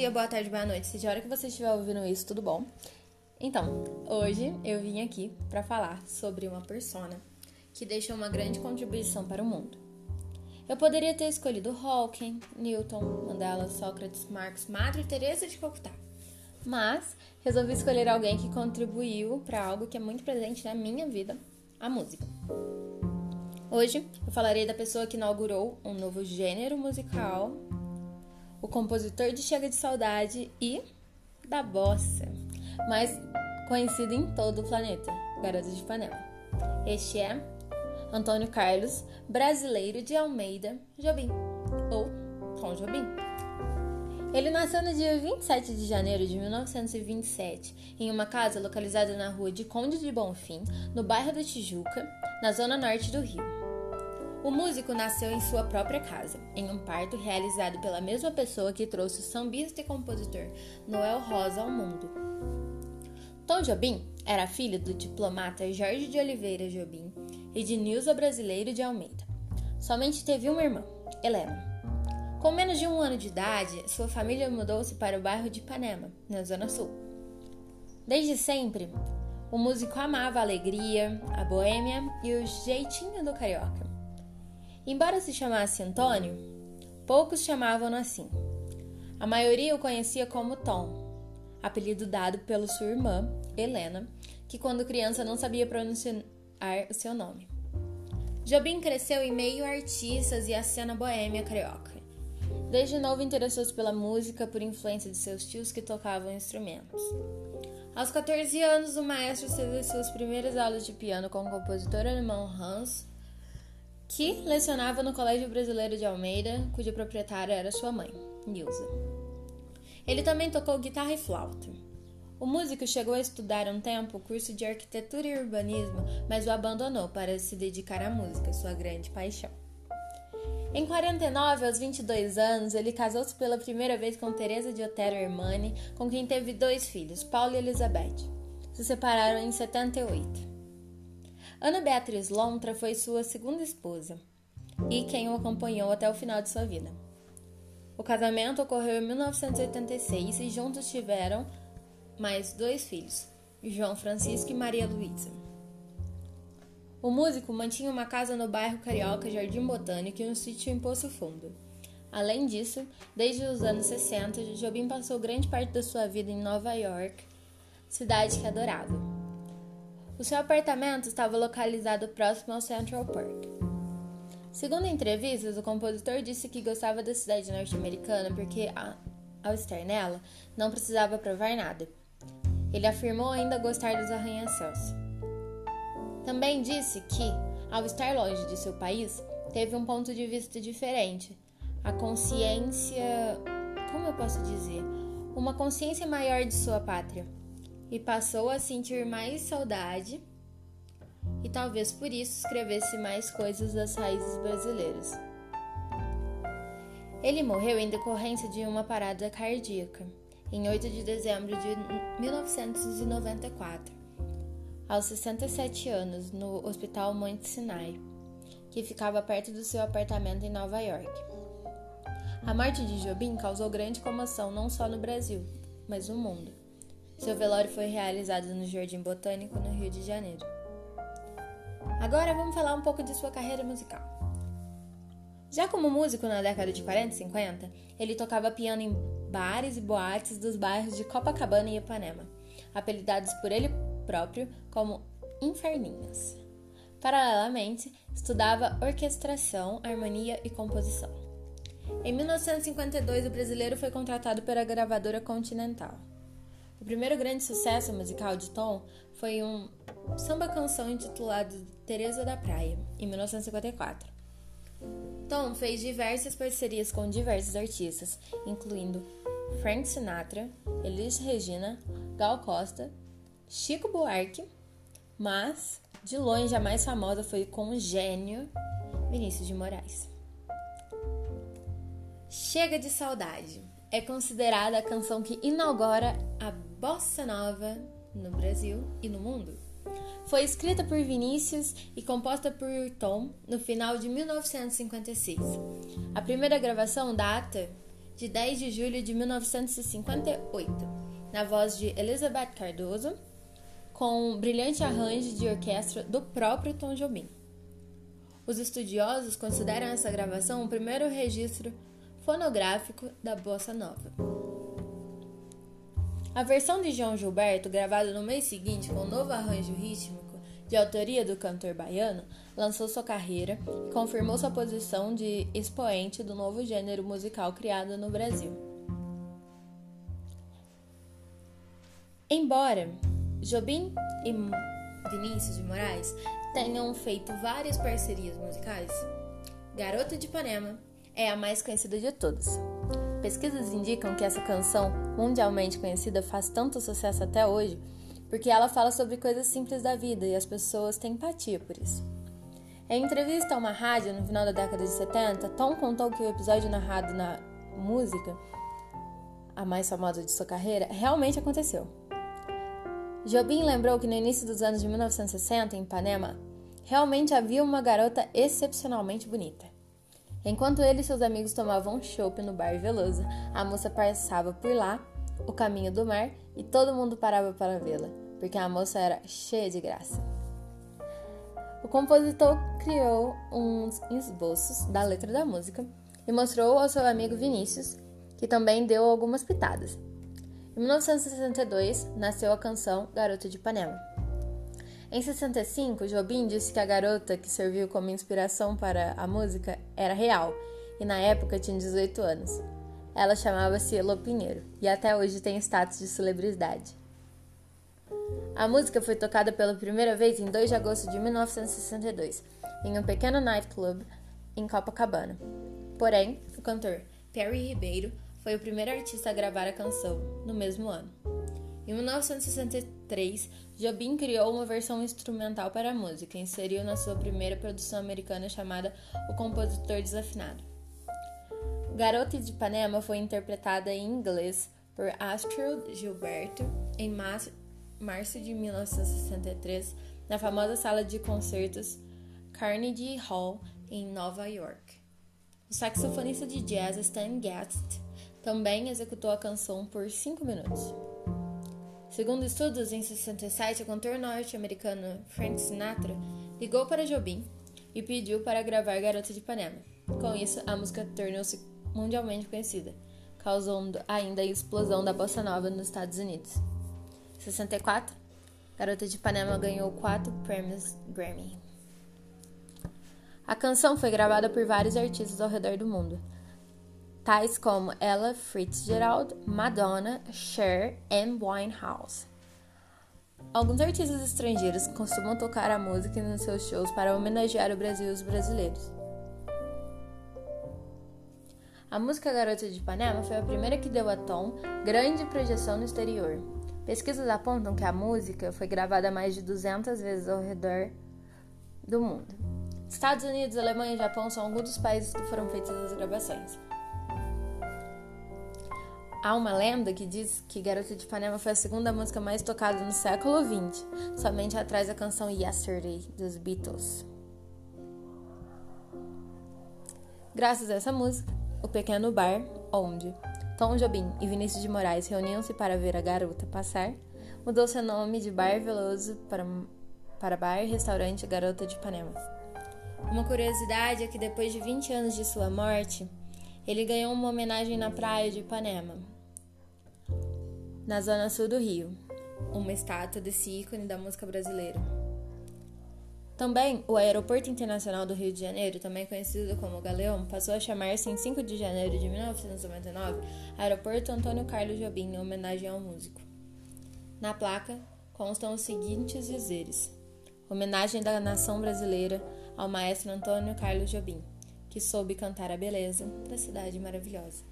dia, boa tarde, boa noite, seja a hora que você estiver ouvindo isso, tudo bom? Então, hoje eu vim aqui para falar sobre uma persona que deixou uma grande contribuição para o mundo. Eu poderia ter escolhido Hawking, Newton, Mandela, Sócrates, Marx, Madre Teresa de Calcutá. Mas resolvi escolher alguém que contribuiu para algo que é muito presente na minha vida, a música. Hoje eu falarei da pessoa que inaugurou um novo gênero musical o compositor de Chega de Saudade e da Bossa, mais conhecido em todo o planeta, Garoto de Panela. Este é Antônio Carlos, brasileiro de Almeida Jobim, ou Tom Jobim. Ele nasceu no dia 27 de janeiro de 1927 em uma casa localizada na rua de Conde de Bonfim, no bairro da Tijuca, na zona norte do Rio. O músico nasceu em sua própria casa, em um parto realizado pela mesma pessoa que trouxe o sambista e compositor Noel Rosa ao mundo. Tom Jobim era filho do diplomata Jorge de Oliveira Jobim e de Nilza Brasileiro de Almeida. Somente teve uma irmã, Helena. Com menos de um ano de idade, sua família mudou-se para o bairro de Ipanema, na Zona Sul. Desde sempre, o músico amava a alegria, a boêmia e o jeitinho do carioca. Embora se chamasse Antônio, poucos chamavam-no assim. A maioria o conhecia como Tom, apelido dado pela sua irmã, Helena, que quando criança não sabia pronunciar o seu nome. Jobim cresceu em meio a artistas e a cena boêmia carioca. Desde novo interessou-se pela música por influência de seus tios que tocavam instrumentos. Aos 14 anos, o maestro teve suas primeiras aulas de piano com o compositor alemão Hans que lecionava no Colégio Brasileiro de Almeida, cuja proprietária era sua mãe, Nilza. Ele também tocou guitarra e flauta. O músico chegou a estudar um tempo o curso de arquitetura e urbanismo, mas o abandonou para se dedicar à música, sua grande paixão. Em 49, aos 22 anos, ele casou-se pela primeira vez com Teresa de Otero Hermani, com quem teve dois filhos, Paulo e Elizabeth. Se separaram em 78. Ana Beatriz Lontra foi sua segunda esposa e quem o acompanhou até o final de sua vida. O casamento ocorreu em 1986 e juntos tiveram mais dois filhos, João Francisco e Maria Luísa. O músico mantinha uma casa no bairro carioca Jardim Botânico e um sítio em Poço Fundo. Além disso, desde os anos 60, Jobim passou grande parte da sua vida em Nova York, cidade que adorava. O seu apartamento estava localizado próximo ao Central Park. Segundo entrevistas, o compositor disse que gostava da cidade norte-americana porque, ao estar nela, não precisava provar nada. Ele afirmou ainda gostar dos arranha-céus. Também disse que, ao estar longe de seu país, teve um ponto de vista diferente. A consciência. Como eu posso dizer? Uma consciência maior de sua pátria e passou a sentir mais saudade e talvez por isso escrevesse mais coisas das raízes brasileiras. Ele morreu em decorrência de uma parada cardíaca em 8 de dezembro de 1994, aos 67 anos, no Hospital Monte Sinai, que ficava perto do seu apartamento em Nova York. A morte de Jobim causou grande comoção não só no Brasil, mas no mundo. Seu velório foi realizado no Jardim Botânico, no Rio de Janeiro. Agora vamos falar um pouco de sua carreira musical. Já como músico na década de 40 e 50, ele tocava piano em bares e boates dos bairros de Copacabana e Ipanema, apelidados por ele próprio como Inferninhas. Paralelamente, estudava orquestração, harmonia e composição. Em 1952, o brasileiro foi contratado pela gravadora Continental. O primeiro grande sucesso musical de Tom foi um samba-canção intitulado Teresa da Praia, em 1954. Tom fez diversas parcerias com diversos artistas, incluindo Frank Sinatra, Elis Regina, Gal Costa, Chico Buarque, mas de longe a mais famosa foi com o gênio Vinícius de Moraes. Chega de Saudade é considerada a canção que inaugura a bossa nova no Brasil e no mundo. Foi escrita por Vinícius e composta por Tom no final de 1956. A primeira gravação data de 10 de julho de 1958, na voz de Elizabeth Cardoso, com um brilhante arranjo de orquestra do próprio Tom Jobim. Os estudiosos consideram essa gravação o primeiro registro fonográfico da bossa nova. A versão de João Gilberto, gravada no mês seguinte com um novo arranjo rítmico de autoria do cantor baiano, lançou sua carreira e confirmou sua posição de expoente do novo gênero musical criado no Brasil. Embora Jobim e Vinícius de Moraes tenham feito várias parcerias musicais, Garota de Ipanema é a mais conhecida de todas. Pesquisas indicam que essa canção, mundialmente conhecida, faz tanto sucesso até hoje porque ela fala sobre coisas simples da vida e as pessoas têm empatia por isso. Em entrevista a uma rádio no final da década de 70, Tom contou que o episódio narrado na música, a mais famosa de sua carreira, realmente aconteceu. Jobim lembrou que no início dos anos de 1960, em Ipanema, realmente havia uma garota excepcionalmente bonita. Enquanto ele e seus amigos tomavam chopp no bar Veloso, a moça passava por lá, o caminho do mar, e todo mundo parava para vê-la, porque a moça era cheia de graça. O compositor criou uns esboços da letra da música e mostrou ao seu amigo Vinícius, que também deu algumas pitadas. Em 1962, nasceu a canção Garota de Ipanema. Em 65, Jobim disse que a garota que serviu como inspiração para a música era real e na época tinha 18 anos. Ela chamava-se Elo Pinheiro e até hoje tem status de celebridade. A música foi tocada pela primeira vez em 2 de agosto de 1962, em um pequeno nightclub em Copacabana. Porém, o cantor Perry Ribeiro foi o primeiro artista a gravar a canção no mesmo ano. Em 1963, Jobim criou uma versão instrumental para a música e inseriu na sua primeira produção americana chamada O Compositor Desafinado. Garota de Ipanema foi interpretada em inglês por Astrid Gilberto em março de 1963 na famosa sala de concertos Carnegie Hall em Nova York. O saxofonista de jazz Stan Getz também executou a canção por cinco minutos. Segundo estudos, em 67, o cantor norte-americano Frank Sinatra ligou para Jobim e pediu para gravar Garota de Ipanema. Com isso, a música tornou-se mundialmente conhecida, causando ainda a explosão da bossa nova nos Estados Unidos. Em 64, Garota de Ipanema ganhou quatro prêmios Grammy. A canção foi gravada por vários artistas ao redor do mundo, tais como Ella Fitzgerald, Madonna, Cher e Winehouse. Alguns artistas estrangeiros costumam tocar a música nos seus shows para homenagear o Brasil e os brasileiros. A música Garota de Ipanema foi a primeira que deu a Tom grande projeção no exterior. Pesquisas apontam que a música foi gravada mais de 200 vezes ao redor do mundo. Estados Unidos, Alemanha e Japão são alguns dos países que foram feitas as gravações. Há uma lenda que diz que Garota de Ipanema foi a segunda música mais tocada no século XX, somente atrás da canção Yesterday dos Beatles. Graças a essa música, o pequeno bar onde Tom Jobim e Vinícius de Moraes reuniam-se para ver a garota passar mudou seu nome de Bar Veloso para, para Bar Restaurante Garota de Ipanema. Uma curiosidade é que depois de 20 anos de sua morte, ele ganhou uma homenagem na praia de Ipanema, na zona sul do Rio, uma estátua desse ícone da música brasileira. Também, o Aeroporto Internacional do Rio de Janeiro, também conhecido como Galeão, passou a chamar-se em 5 de janeiro de 1999 Aeroporto Antônio Carlos Jobim, em homenagem ao músico. Na placa constam os seguintes dizeres: Homenagem da nação brasileira ao maestro Antônio Carlos Jobim que soube cantar a beleza da cidade maravilhosa.